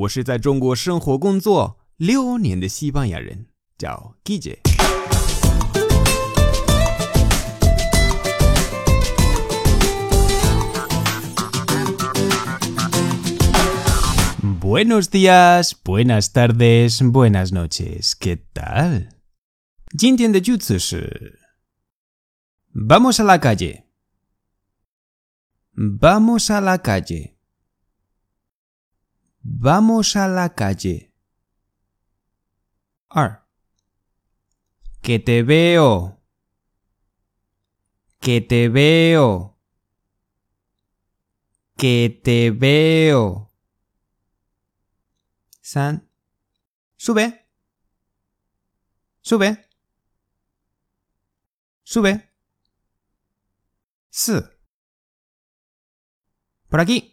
我是在中国生活工作六年的西班牙人，叫 Guille。Buenos días, buenas tardes, buenas noches. ¿Qué tal? 今天的句子是 Vamos a la calle. Vamos a la calle. Vamos a la calle. R. Que te veo. Que te veo. Que te veo. San. Sube. Sube. Sube. S. Por aquí.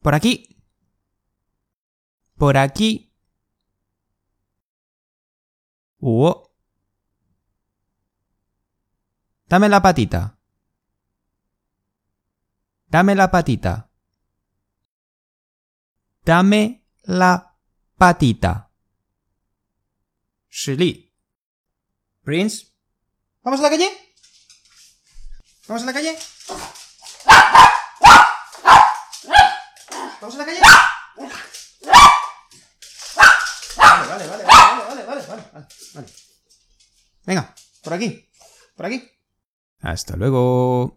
Por aquí. Por aquí. O. Dame la patita. Dame la patita. Dame la patita. Shili. Prince. ¿Vamos a la calle? ¿Vamos a la calle? ¿Vamos a la calle? Vale, vale, vale, vale, vale, vale, vale, vale. Venga, por aquí, por aquí. Hasta luego.